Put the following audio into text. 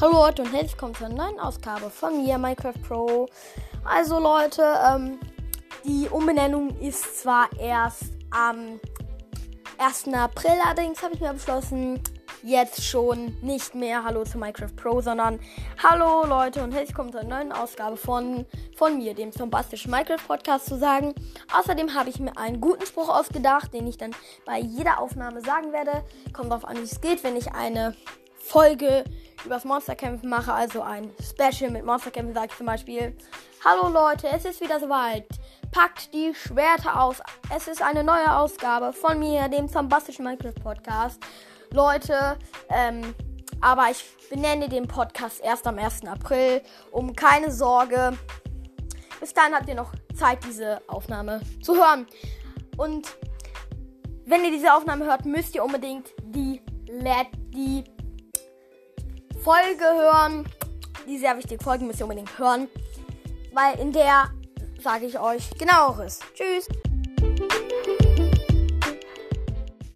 Hallo Leute und herzlich willkommen zur neuen Ausgabe von mir, Minecraft Pro. Also Leute, ähm, die Umbenennung ist zwar erst am 1. April, allerdings habe ich mir beschlossen, jetzt schon nicht mehr Hallo zu Minecraft Pro, sondern Hallo Leute und herzlich willkommen zur neuen Ausgabe von, von mir, dem zombastischen Minecraft Podcast zu sagen. Außerdem habe ich mir einen guten Spruch ausgedacht, den ich dann bei jeder Aufnahme sagen werde. Kommt darauf an, wie es geht, wenn ich eine Folge übers Monsterkämpfen mache, also ein Special mit Monsterkämpfen, sage ich zum Beispiel. Hallo Leute, es ist wieder soweit. Packt die Schwerter aus. Es ist eine neue Ausgabe von mir, dem zombastischen Minecraft Podcast. Leute, ähm, aber ich benenne den Podcast erst am 1. April. Um keine Sorge. Bis dahin habt ihr noch Zeit, diese Aufnahme zu hören. Und wenn ihr diese Aufnahme hört, müsst ihr unbedingt die, Let die Folge hören. Die sehr wichtige Folge müsst ihr unbedingt hören. Weil in der sage ich euch genaueres. Tschüss.